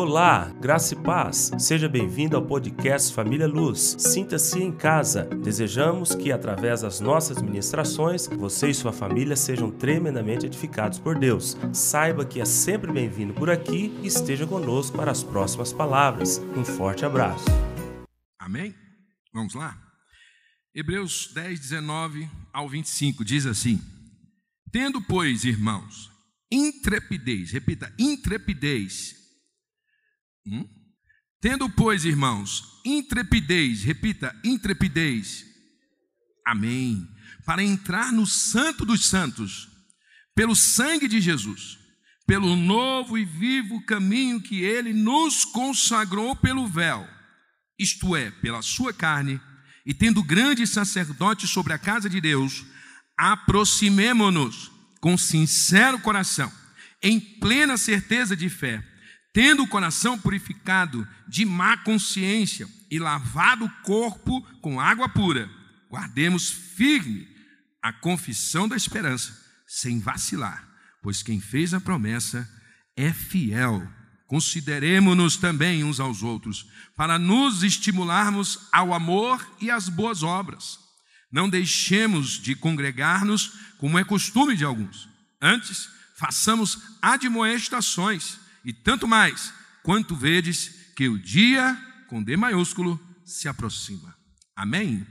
Olá, graça e paz. Seja bem-vindo ao podcast Família Luz. Sinta-se em casa. Desejamos que, através das nossas ministrações, você e sua família sejam tremendamente edificados por Deus. Saiba que é sempre bem-vindo por aqui e esteja conosco para as próximas palavras. Um forte abraço. Amém? Vamos lá? Hebreus 10, 19 ao 25 diz assim: Tendo, pois, irmãos, intrepidez, repita, intrepidez Hum? Tendo, pois, irmãos, intrepidez, repita, intrepidez, amém, para entrar no Santo dos Santos, pelo sangue de Jesus, pelo novo e vivo caminho que ele nos consagrou pelo véu, isto é, pela sua carne, e tendo grande sacerdote sobre a casa de Deus, aproximemo-nos com sincero coração, em plena certeza de fé tendo o coração purificado de má consciência e lavado o corpo com água pura, guardemos firme a confissão da esperança, sem vacilar, pois quem fez a promessa é fiel. Consideremos-nos também uns aos outros, para nos estimularmos ao amor e às boas obras. Não deixemos de congregar-nos, como é costume de alguns. Antes, façamos admoestações e tanto mais, quanto vedes que o dia, com D maiúsculo, se aproxima. Amém?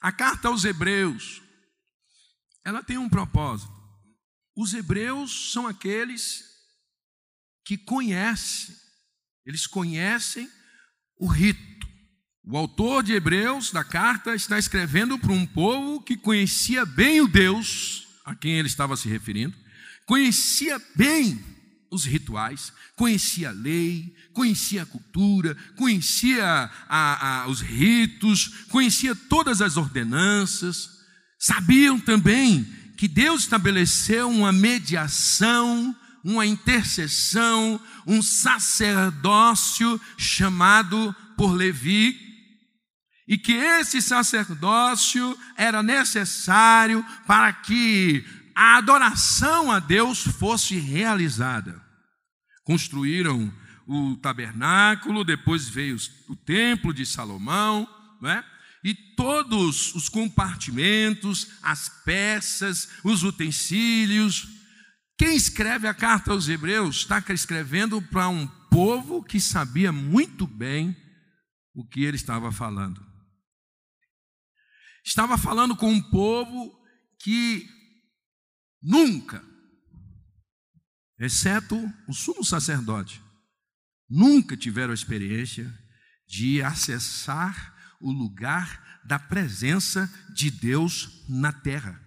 A carta aos Hebreus, ela tem um propósito. Os hebreus são aqueles que conhecem, eles conhecem o rito. O autor de Hebreus, da carta, está escrevendo para um povo que conhecia bem o Deus a quem ele estava se referindo, conhecia bem os rituais, conhecia a lei, conhecia a cultura, conhecia a, a, os ritos, conhecia todas as ordenanças, sabiam também que Deus estabeleceu uma mediação, uma intercessão, um sacerdócio chamado por Levi, e que esse sacerdócio era necessário para que a adoração a Deus fosse realizada. Construíram o tabernáculo, depois veio o templo de Salomão, não é? e todos os compartimentos, as peças, os utensílios. Quem escreve a carta aos Hebreus está escrevendo para um povo que sabia muito bem o que ele estava falando. Estava falando com um povo que Nunca, exceto o sumo sacerdote, nunca tiveram a experiência de acessar o lugar da presença de Deus na terra.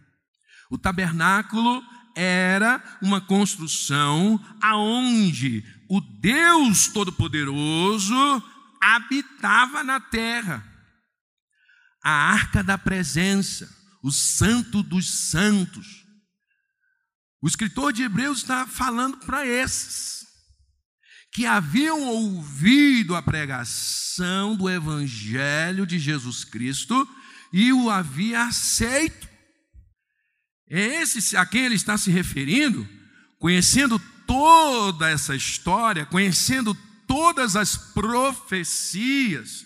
O tabernáculo era uma construção aonde o Deus Todo-Poderoso habitava na terra. A arca da presença, o santo dos santos. O escritor de Hebreus está falando para esses que haviam ouvido a pregação do Evangelho de Jesus Cristo e o havia aceito. É esse a quem ele está se referindo, conhecendo toda essa história, conhecendo todas as profecias,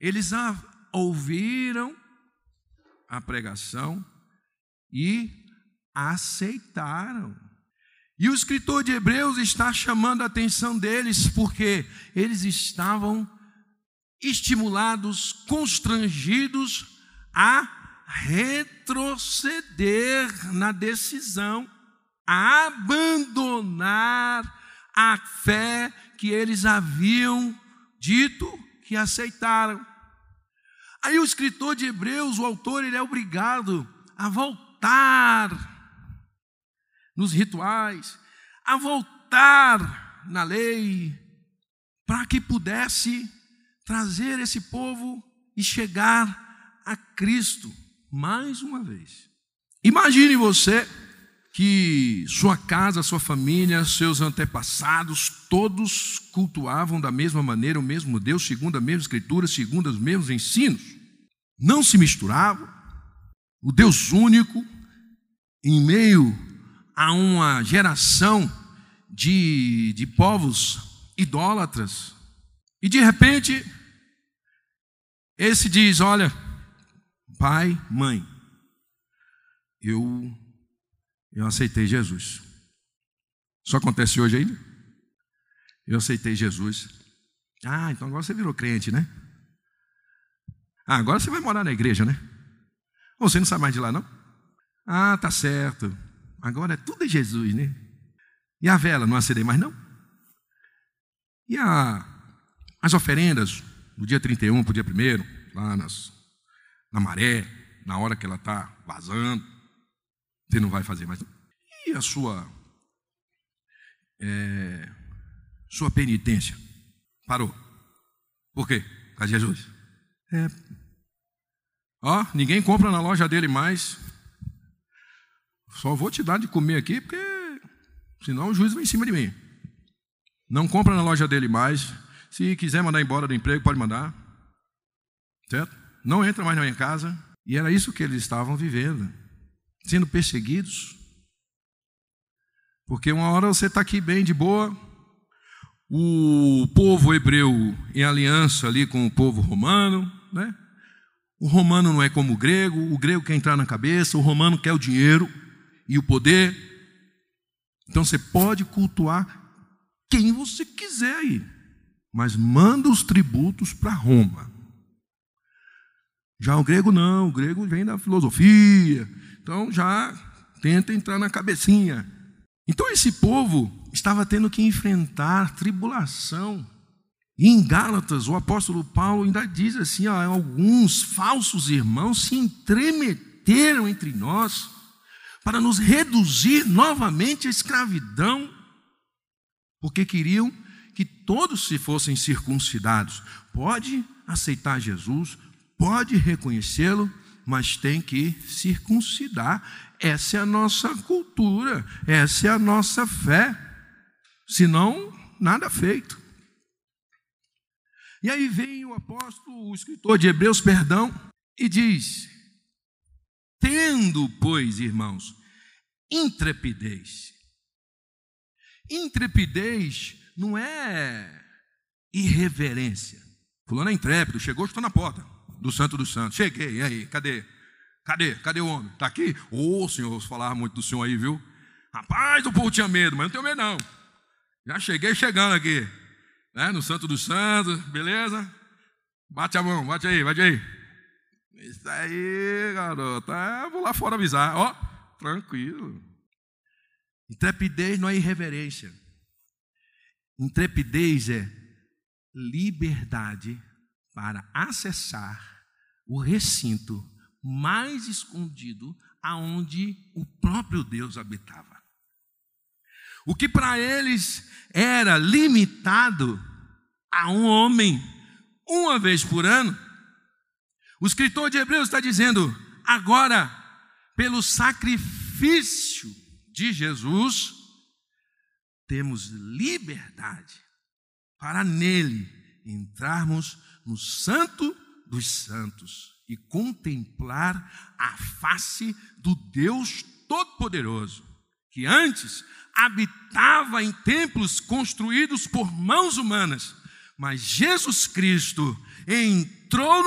eles a ouviram a pregação e aceitaram. E o escritor de Hebreus está chamando a atenção deles porque eles estavam estimulados, constrangidos a retroceder na decisão, a abandonar a fé que eles haviam dito que aceitaram. Aí o escritor de Hebreus, o autor, ele é obrigado a voltar nos rituais, a voltar na lei, para que pudesse trazer esse povo e chegar a Cristo mais uma vez. Imagine você que sua casa, sua família, seus antepassados, todos cultuavam da mesma maneira o mesmo Deus, segundo a mesma Escritura, segundo os mesmos ensinos. Não se misturavam. O Deus único, em meio a uma geração de, de povos idólatras. E de repente, esse diz: Olha, pai, mãe, eu, eu aceitei Jesus. Isso acontece hoje ainda? Eu aceitei Jesus. Ah, então agora você virou crente, né? Ah, agora você vai morar na igreja, né? Ou você não sai mais de lá, não? Ah, tá certo. Agora é tudo de Jesus, né? E a vela, não acendei mais, não? E a, as oferendas, do dia 31 para o dia 1 lá nas, na maré, na hora que ela está vazando, você não vai fazer mais. E a sua, é, sua penitência? Parou. Por quê? Por causa de Jesus. É. Ó, ninguém compra na loja dele mais. Só vou te dar de comer aqui, porque senão o juiz vai em cima de mim. Não compra na loja dele mais. Se quiser mandar embora do emprego, pode mandar. Certo? Não entra mais na minha casa. E era isso que eles estavam vivendo. Sendo perseguidos. Porque uma hora você está aqui bem de boa. O povo hebreu em aliança ali com o povo romano, né? O romano não é como o grego, o grego quer entrar na cabeça, o romano quer o dinheiro e o poder. Então você pode cultuar quem você quiser aí, mas manda os tributos para Roma. Já o grego não, o grego vem da filosofia, então já tenta entrar na cabecinha. Então esse povo estava tendo que enfrentar tribulação. E em Gálatas, o apóstolo Paulo ainda diz assim: ó, alguns falsos irmãos se entremeteram entre nós para nos reduzir novamente à escravidão porque queriam que todos se fossem circuncidados. Pode aceitar Jesus, pode reconhecê-lo, mas tem que circuncidar. Essa é a nossa cultura, essa é a nossa fé. Senão, nada feito. E aí vem o apóstolo, o escritor de Hebreus, perdão, e diz: Tendo, pois, irmãos, intrepidez, Intrepidez não é irreverência. Fulano é intrépido, chegou, estou na porta do Santo dos Santos. Cheguei, e aí, cadê? Cadê? Cadê o homem? Está aqui? Ô, oh, senhor, falava muito do senhor aí, viu? Rapaz, o povo tinha medo, mas não tenho medo não. Já cheguei chegando aqui, né, no Santo dos Santos, beleza? Bate a mão, bate aí, bate aí. Isso aí, garoto. Ah, vou lá fora avisar. Ó, tranquilo. Intrepidez não é irreverência. Intrepidez é liberdade para acessar o recinto mais escondido aonde o próprio Deus habitava. O que para eles era limitado a um homem uma vez por ano, o escritor de Hebreus está dizendo: agora, pelo sacrifício de Jesus, temos liberdade para nele entrarmos no Santo dos Santos e contemplar a face do Deus Todo-Poderoso, que antes habitava em templos construídos por mãos humanas, mas Jesus Cristo entrou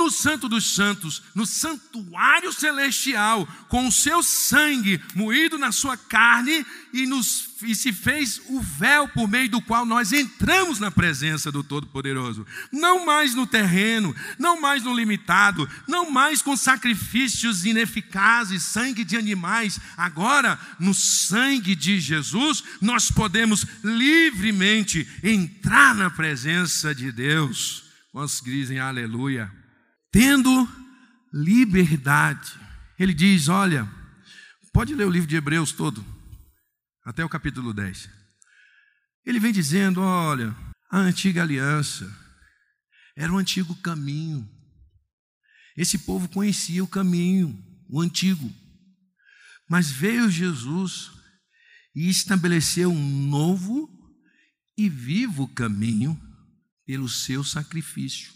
no Santo dos Santos, no santuário celestial, com o seu sangue moído na sua carne e, nos, e se fez o véu por meio do qual nós entramos na presença do Todo-Poderoso. Não mais no terreno, não mais no limitado, não mais com sacrifícios ineficazes, sangue de animais. Agora, no sangue de Jesus, nós podemos livremente entrar na presença de Deus. Quantos dizem aleluia? Tendo liberdade. Ele diz: olha, pode ler o livro de Hebreus todo, até o capítulo 10. Ele vem dizendo: olha, a antiga aliança era o antigo caminho. Esse povo conhecia o caminho, o antigo. Mas veio Jesus e estabeleceu um novo e vivo caminho pelo seu sacrifício.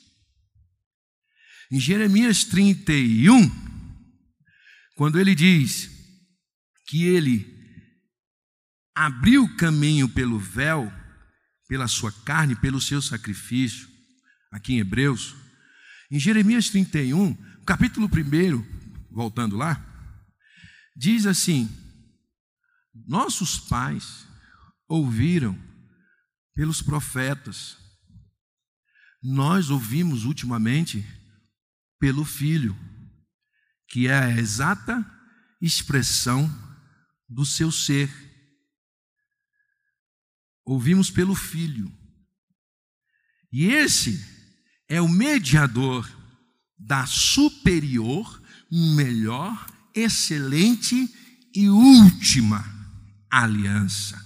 Em Jeremias 31, quando ele diz que ele abriu o caminho pelo véu, pela sua carne, pelo seu sacrifício, aqui em Hebreus. Em Jeremias 31, capítulo 1, voltando lá, diz assim: Nossos pais ouviram pelos profetas, nós ouvimos ultimamente pelo Filho, que é a exata expressão do seu ser. Ouvimos pelo Filho. E esse é o mediador da superior, melhor, excelente e última aliança.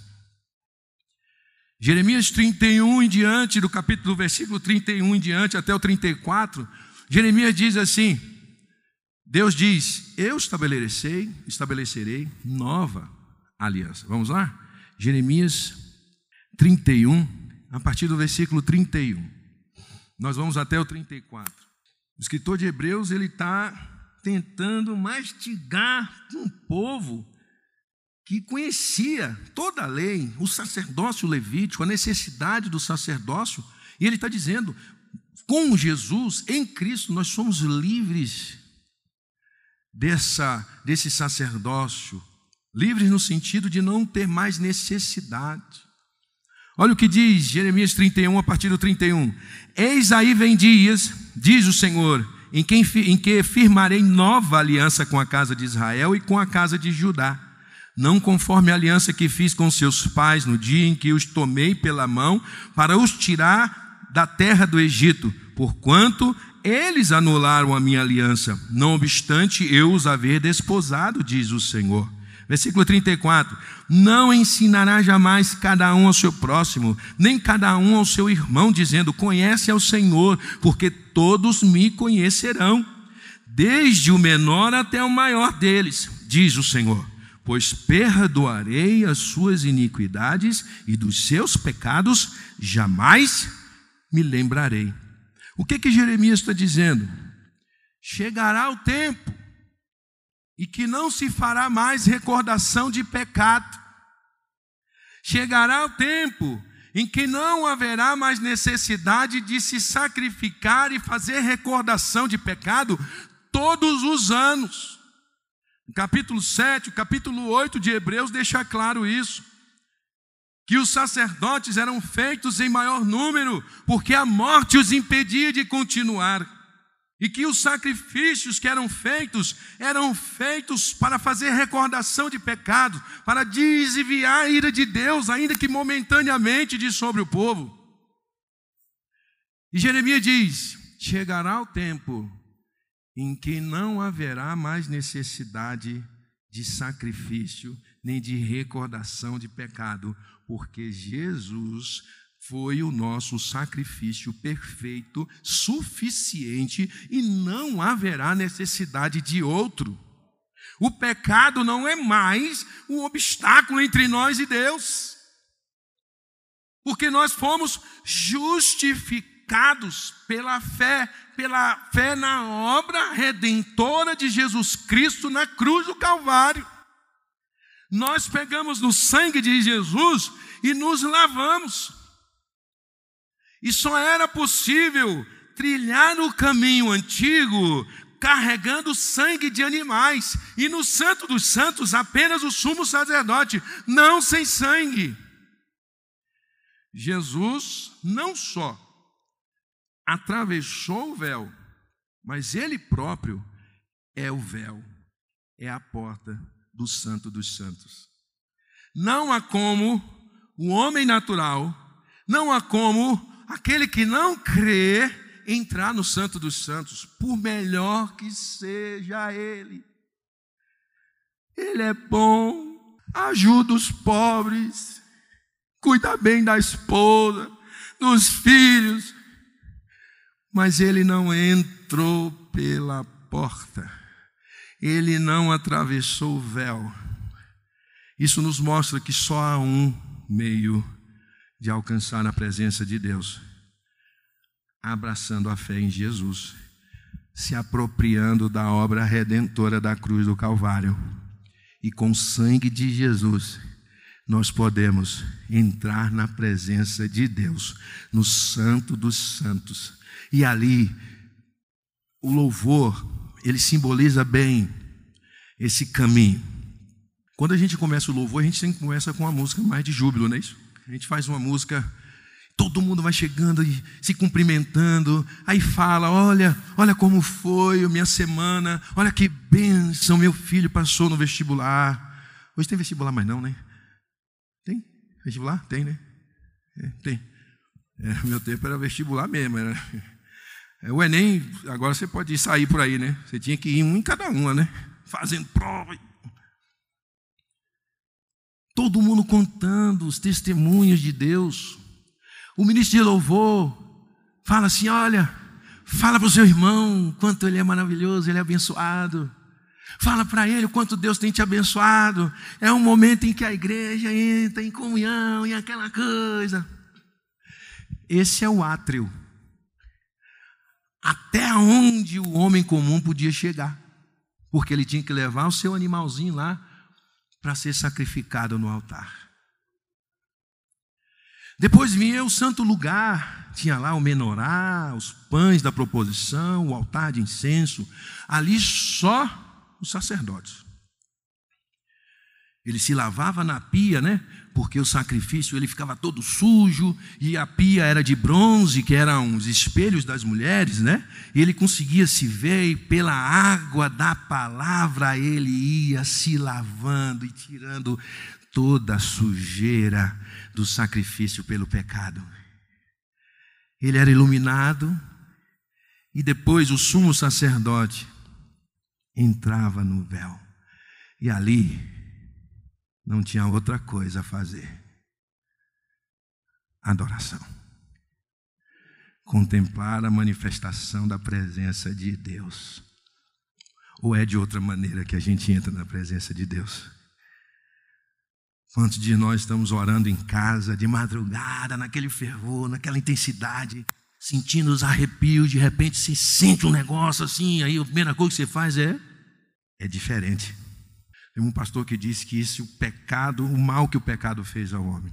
Jeremias 31 em diante, do capítulo, do versículo 31 em diante até o 34, Jeremias diz assim: Deus diz: Eu estabelecerei, estabelecerei nova aliança. Vamos lá? Jeremias 31, a partir do versículo 31. Nós vamos até o 34. O escritor de Hebreus ele está tentando mastigar um povo que conhecia toda a lei, o sacerdócio levítico, a necessidade do sacerdócio, e ele está dizendo: com Jesus, em Cristo, nós somos livres dessa, desse sacerdócio, livres no sentido de não ter mais necessidade. Olha o que diz Jeremias 31, a partir do 31. Eis aí vem dias, diz o Senhor, em que, em que firmarei nova aliança com a casa de Israel e com a casa de Judá não conforme a aliança que fiz com seus pais no dia em que os tomei pela mão para os tirar da terra do Egito, porquanto eles anularam a minha aliança, não obstante eu os haver desposado, diz o Senhor. Versículo 34: Não ensinará jamais cada um ao seu próximo, nem cada um ao seu irmão, dizendo: Conhece ao Senhor, porque todos me conhecerão, desde o menor até o maior deles, diz o Senhor. Pois perdoarei as suas iniquidades e dos seus pecados jamais me lembrarei. O que que Jeremias está dizendo? Chegará o tempo e que não se fará mais recordação de pecado. Chegará o tempo em que não haverá mais necessidade de se sacrificar e fazer recordação de pecado todos os anos. O capítulo 7, o capítulo 8 de Hebreus deixa claro isso. Que os sacerdotes eram feitos em maior número, porque a morte os impedia de continuar. E que os sacrifícios que eram feitos eram feitos para fazer recordação de pecado, para desviar a ira de Deus, ainda que momentaneamente, de sobre o povo. E Jeremias diz: chegará o tempo em que não haverá mais necessidade de sacrifício nem de recordação de pecado, porque Jesus foi o nosso sacrifício perfeito, suficiente e não haverá necessidade de outro. O pecado não é mais um obstáculo entre nós e Deus, porque nós fomos justificados pela fé pela fé na obra redentora de Jesus Cristo na cruz do Calvário. Nós pegamos no sangue de Jesus e nos lavamos. E só era possível trilhar no caminho antigo carregando sangue de animais, e no Santo dos Santos apenas o sumo sacerdote, não sem sangue. Jesus não só atravessou o véu, mas ele próprio é o véu, é a porta do Santo dos Santos. Não há como o homem natural, não há como aquele que não crê entrar no Santo dos Santos, por melhor que seja ele. Ele é bom, ajuda os pobres, cuida bem da esposa, dos filhos, mas ele não entrou pela porta, ele não atravessou o véu. Isso nos mostra que só há um meio de alcançar a presença de Deus: abraçando a fé em Jesus, se apropriando da obra redentora da cruz do Calvário, e com o sangue de Jesus, nós podemos entrar na presença de Deus, no Santo dos Santos. E ali, o louvor, ele simboliza bem esse caminho. Quando a gente começa o louvor, a gente sempre começa com uma música mais de júbilo, não é isso? A gente faz uma música, todo mundo vai chegando e se cumprimentando, aí fala: Olha, olha como foi minha semana, olha que bênção, meu filho passou no vestibular. Hoje tem vestibular, mas não, né? Tem? Vestibular? Tem, né? É, tem. É, meu tempo era vestibular mesmo. Era... É, o Enem, agora você pode sair por aí, né? Você tinha que ir um em cada uma, né? Fazendo prova. Todo mundo contando os testemunhos de Deus. O ministro de louvor fala assim: olha, fala para o seu irmão quanto ele é maravilhoso, ele é abençoado. Fala para ele o quanto Deus tem te abençoado. É um momento em que a igreja entra em comunhão e aquela coisa. Esse é o átrio. Até onde o homem comum podia chegar. Porque ele tinha que levar o seu animalzinho lá para ser sacrificado no altar. Depois vinha o santo lugar, tinha lá o menorá, os pães da proposição, o altar de incenso. Ali só os sacerdotes. Ele se lavava na pia, né? Porque o sacrifício ele ficava todo sujo e a pia era de bronze, que eram os espelhos das mulheres, né? E ele conseguia se ver e pela água da palavra ele ia se lavando e tirando toda a sujeira do sacrifício pelo pecado. Ele era iluminado e depois o sumo sacerdote entrava no véu. E ali não tinha outra coisa a fazer. Adoração. Contemplar a manifestação da presença de Deus. Ou é de outra maneira que a gente entra na presença de Deus? Quantos de nós estamos orando em casa, de madrugada, naquele fervor, naquela intensidade? sentindo os arrepios, de repente você sente um negócio assim, aí a primeira coisa que você faz é é diferente. Tem um pastor que disse que esse o pecado, o mal que o pecado fez ao homem,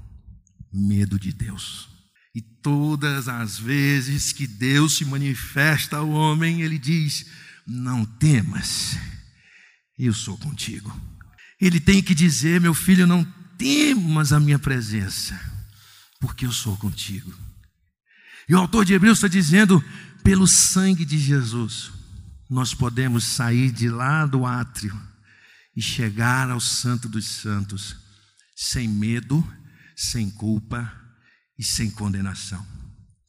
medo de Deus. E todas as vezes que Deus se manifesta ao homem, ele diz: "Não temas, eu sou contigo". Ele tem que dizer: "Meu filho, não temas a minha presença, porque eu sou contigo". E o autor de Hebreus está dizendo: pelo sangue de Jesus, nós podemos sair de lá do átrio e chegar ao Santo dos Santos sem medo, sem culpa e sem condenação,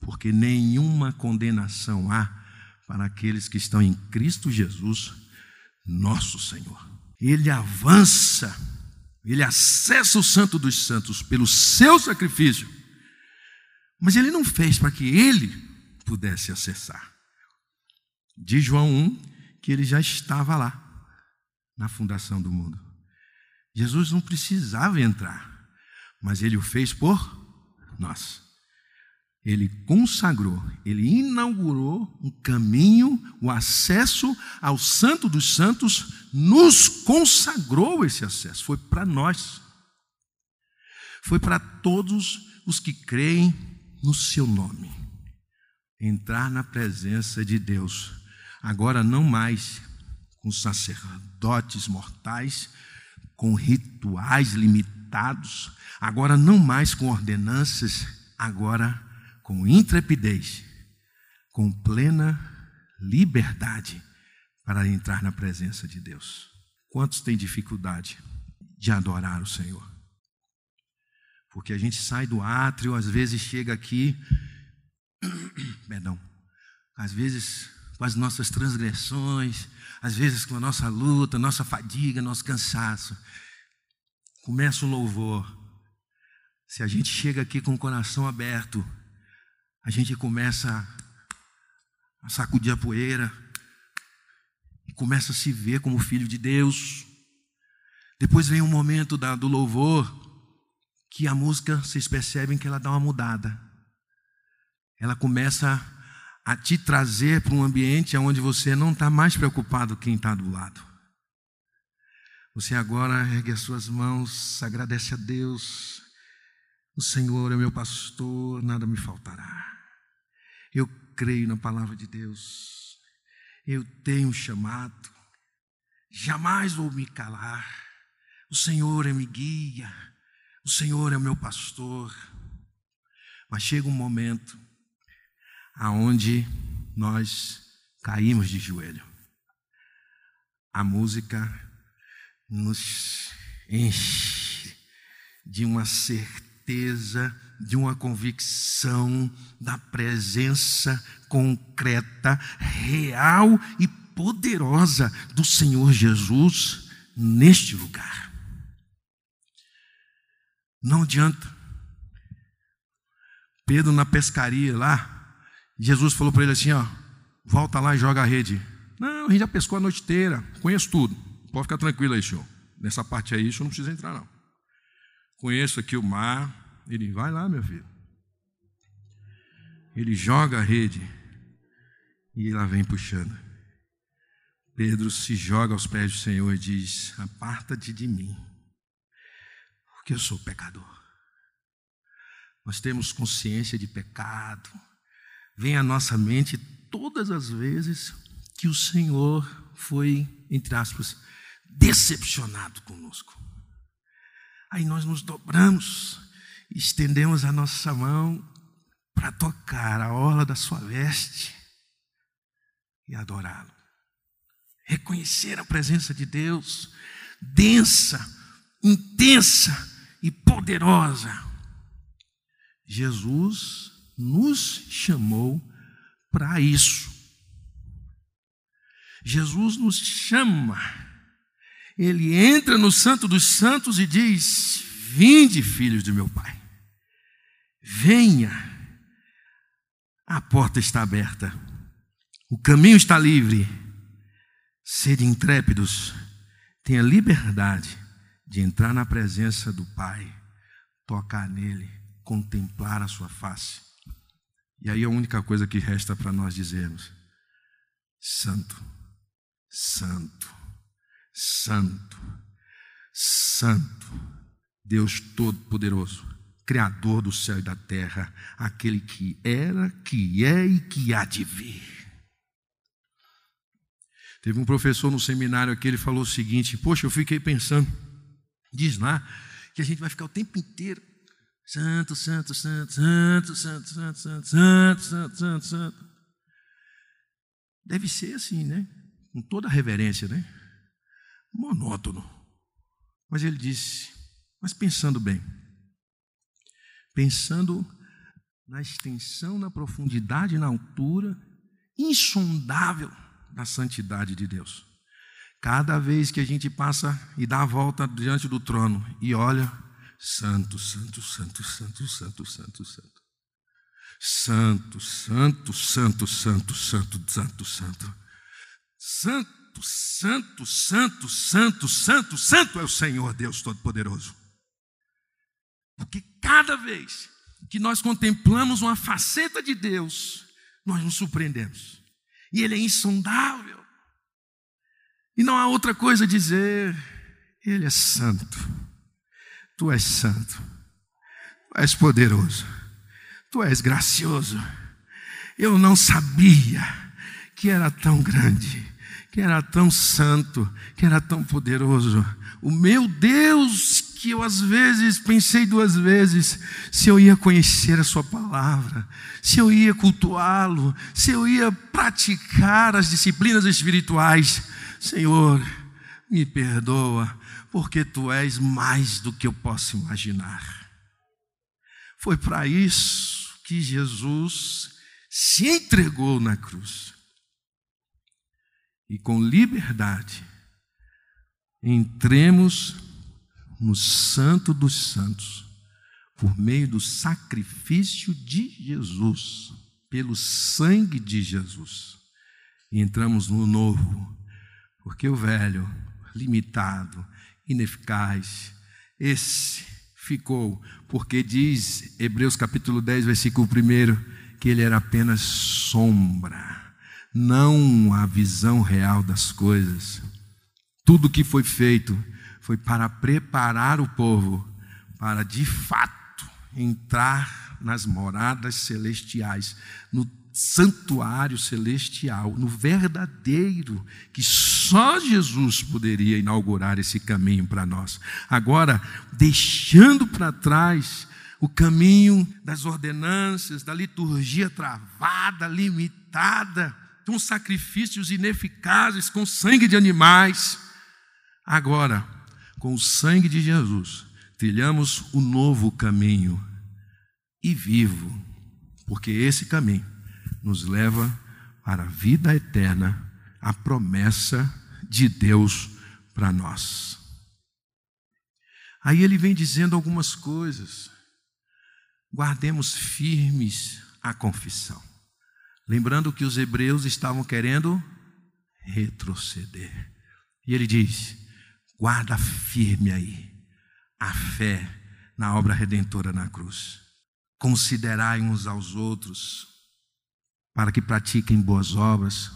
porque nenhuma condenação há para aqueles que estão em Cristo Jesus, nosso Senhor. Ele avança, ele acessa o Santo dos Santos pelo seu sacrifício mas ele não fez para que ele pudesse acessar. Diz João 1 que ele já estava lá, na fundação do mundo. Jesus não precisava entrar, mas ele o fez por nós. Ele consagrou, ele inaugurou um caminho, o acesso ao Santo dos Santos, nos consagrou esse acesso, foi para nós. Foi para todos os que creem no seu nome. Entrar na presença de Deus. Agora não mais com sacerdotes mortais, com rituais limitados, agora não mais com ordenanças, agora com intrepidez, com plena liberdade para entrar na presença de Deus. Quantos têm dificuldade de adorar o Senhor? Porque a gente sai do átrio, às vezes chega aqui, perdão, às vezes com as nossas transgressões, às vezes com a nossa luta, nossa fadiga, nosso cansaço. Começa o louvor. Se a gente chega aqui com o coração aberto, a gente começa a sacudir a poeira e começa a se ver como filho de Deus. Depois vem um momento da, do louvor, que a música, vocês percebem que ela dá uma mudada. Ela começa a te trazer para um ambiente onde você não está mais preocupado com quem está do lado. Você agora ergue as suas mãos, agradece a Deus. O Senhor é meu pastor, nada me faltará. Eu creio na palavra de Deus. Eu tenho chamado. Jamais vou me calar. O Senhor é me guia. O Senhor é meu pastor. Mas chega um momento aonde nós caímos de joelho. A música nos enche de uma certeza, de uma convicção da presença concreta, real e poderosa do Senhor Jesus neste lugar. Não adianta. Pedro na pescaria lá, Jesus falou para ele assim: ó, volta lá e joga a rede. Não, a gente já pescou a noite inteira, conheço tudo. Pode ficar tranquilo aí, senhor. Nessa parte aí, senhor não precisa entrar, não. Conheço aqui o mar. Ele, vai lá, meu filho. Ele joga a rede e ela vem puxando. Pedro se joga aos pés do Senhor e diz: Aparta-te de mim, porque eu sou pecador. Nós temos consciência de pecado. Vem à nossa mente todas as vezes que o Senhor foi, entre aspas, decepcionado conosco. Aí nós nos dobramos, estendemos a nossa mão para tocar a orla da sua veste e adorá-lo. Reconhecer a presença de Deus, densa, intensa e poderosa. Jesus nos chamou para isso. Jesus nos chama. Ele entra no Santo dos Santos e diz: Vinde, filhos de meu Pai, venha, a porta está aberta, o caminho está livre, sede intrépidos, tenha liberdade de entrar na presença do Pai, tocar nele, contemplar a sua face. E aí a única coisa que resta para nós dizermos: Santo, Santo Santo, Santo, Deus Todo-Poderoso, Criador do céu e da terra, aquele que era, que é e que há de vir. Teve um professor no seminário aqui, ele falou o seguinte: Poxa, eu fiquei pensando, diz lá, que a gente vai ficar o tempo inteiro Santo, santo, santo, santo, santo, santo, santo, santo, santo, santo, santo. Deve ser assim, né? Com toda a reverência, né? monótono. Mas ele disse, mas pensando bem, pensando na extensão, na profundidade, na altura insondável da santidade de Deus. Cada vez que a gente passa e dá a volta diante do trono e olha, santo, santo, santo, santo, santo, santo, santo. Santo, santo, santo, santo, santo, santo, santo. Santo santo, santo, santo, santo, santo é o Senhor Deus Todo-Poderoso. Porque cada vez que nós contemplamos uma faceta de Deus, nós nos surpreendemos. E Ele é insondável. E não há outra coisa a dizer. Ele é santo. Tu és santo. Tu és poderoso. Tu és gracioso. Eu não sabia que era tão grande que era tão santo, que era tão poderoso. O meu Deus, que eu às vezes pensei duas vezes se eu ia conhecer a Sua palavra, se eu ia cultuá-lo, se eu ia praticar as disciplinas espirituais. Senhor, me perdoa, porque Tu és mais do que eu posso imaginar. Foi para isso que Jesus se entregou na cruz e com liberdade entremos no Santo dos Santos por meio do sacrifício de Jesus, pelo sangue de Jesus. E entramos no novo, porque o velho, limitado, ineficaz, esse ficou, porque diz Hebreus capítulo 10, versículo 1, que ele era apenas sombra não a visão real das coisas. Tudo que foi feito foi para preparar o povo para de fato entrar nas moradas celestiais, no santuário celestial, no verdadeiro, que só Jesus poderia inaugurar esse caminho para nós. Agora, deixando para trás o caminho das ordenanças, da liturgia travada, limitada, com sacrifícios ineficazes, com sangue de animais. Agora, com o sangue de Jesus, trilhamos o novo caminho e vivo, porque esse caminho nos leva para a vida eterna, a promessa de Deus para nós. Aí ele vem dizendo algumas coisas. Guardemos firmes a confissão. Lembrando que os hebreus estavam querendo retroceder. E ele diz: guarda firme aí a fé na obra redentora na cruz. Considerai uns aos outros para que pratiquem boas obras,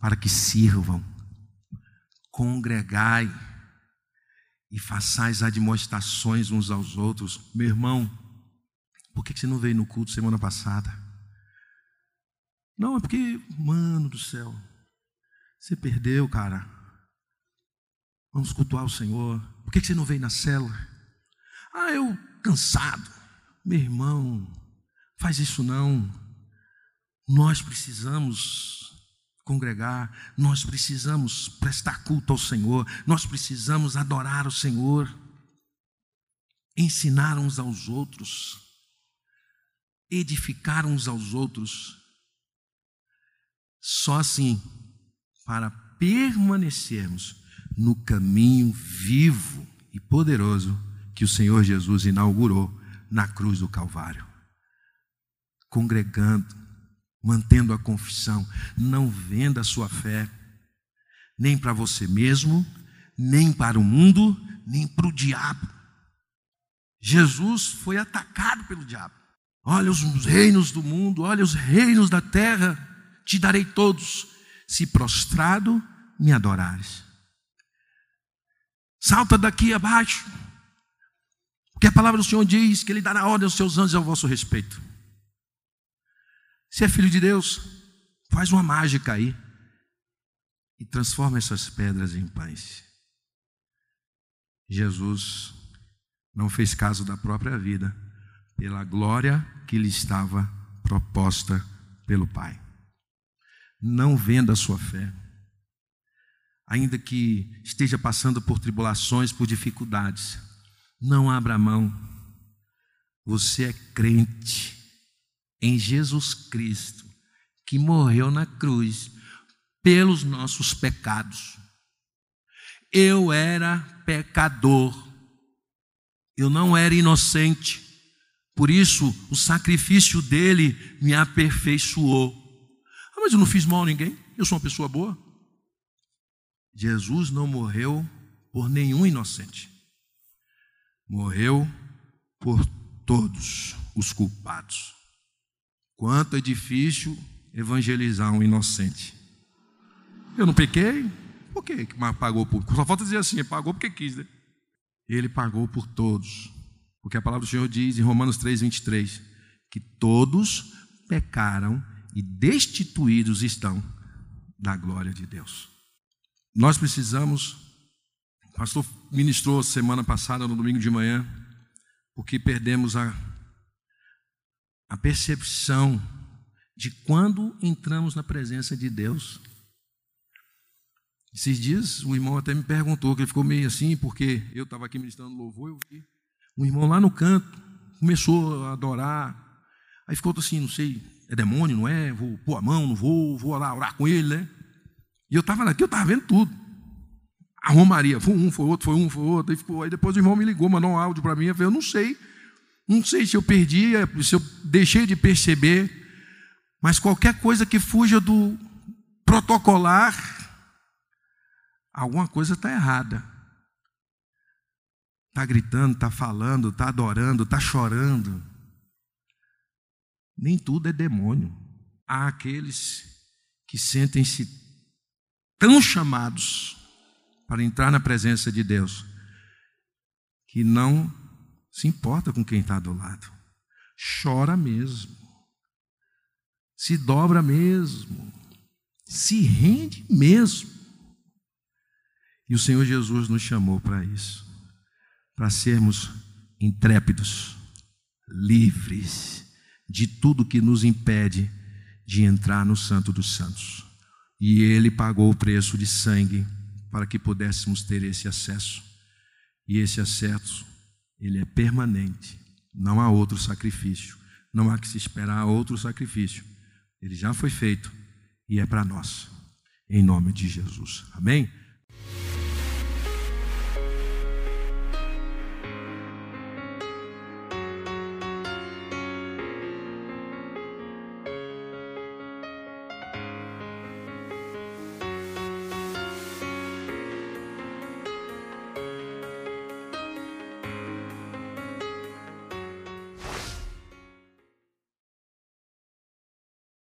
para que sirvam. Congregai e façais admoestações uns aos outros. Meu irmão, por que você não veio no culto semana passada? Não, é porque, mano do céu, você perdeu, cara. Vamos cultuar o Senhor. Por que você não veio na cela? Ah, eu cansado. Meu irmão, faz isso não. Nós precisamos congregar, nós precisamos prestar culto ao Senhor, nós precisamos adorar o Senhor, ensinar uns aos outros, edificar uns aos outros. Só assim, para permanecermos no caminho vivo e poderoso que o Senhor Jesus inaugurou na cruz do Calvário. Congregando, mantendo a confissão, não venda a sua fé, nem para você mesmo, nem para o mundo, nem para o diabo. Jesus foi atacado pelo diabo. Olha os reinos do mundo, olha os reinos da terra, te darei todos, se prostrado me adorares. Salta daqui abaixo, porque a palavra do Senhor diz que Ele dará ordem aos seus anjos ao vosso respeito. Se é filho de Deus, faz uma mágica aí e transforma essas pedras em pães. Jesus não fez caso da própria vida, pela glória que lhe estava proposta pelo Pai. Não venda a sua fé, ainda que esteja passando por tribulações, por dificuldades, não abra mão. Você é crente em Jesus Cristo, que morreu na cruz pelos nossos pecados. Eu era pecador, eu não era inocente, por isso o sacrifício dele me aperfeiçoou. Ah, mas eu não fiz mal a ninguém, eu sou uma pessoa boa. Jesus não morreu por nenhum inocente, morreu por todos os culpados. Quanto é difícil evangelizar um inocente. Eu não pequei? Por? Mas pagou por. Só falta dizer assim, pagou porque quis, né? Ele pagou por todos. Porque a palavra do Senhor diz em Romanos 3, 23, que todos pecaram e destituídos estão da glória de Deus. Nós precisamos, o pastor ministrou semana passada, no domingo de manhã, porque perdemos a a percepção de quando entramos na presença de Deus. Esses dias o irmão até me perguntou, que ele ficou meio assim, porque eu estava aqui ministrando louvor, eu vi um irmão lá no canto, começou a adorar, aí ficou assim, não sei, é demônio, não é? Vou pôr a mão, não vou, vou orar, orar com ele, né? E eu estava aqui, eu estava vendo tudo. A Romaria, foi um, foi outro, foi um, foi outro, aí, ficou, aí depois o irmão me ligou, mandou um áudio para mim, eu falei, eu não sei não sei se eu perdi, se eu deixei de perceber, mas qualquer coisa que fuja do protocolar, alguma coisa está errada. Está gritando, está falando, está adorando, está chorando. Nem tudo é demônio. Há aqueles que sentem-se tão chamados para entrar na presença de Deus, que não se importa com quem está do lado. Chora mesmo. Se dobra mesmo. Se rende mesmo. E o Senhor Jesus nos chamou para isso para sermos intrépidos, livres de tudo que nos impede de entrar no Santo dos Santos. E Ele pagou o preço de sangue para que pudéssemos ter esse acesso. E esse acesso, ele é permanente. Não há outro sacrifício. Não há que se esperar outro sacrifício. Ele já foi feito e é para nós. Em nome de Jesus. Amém?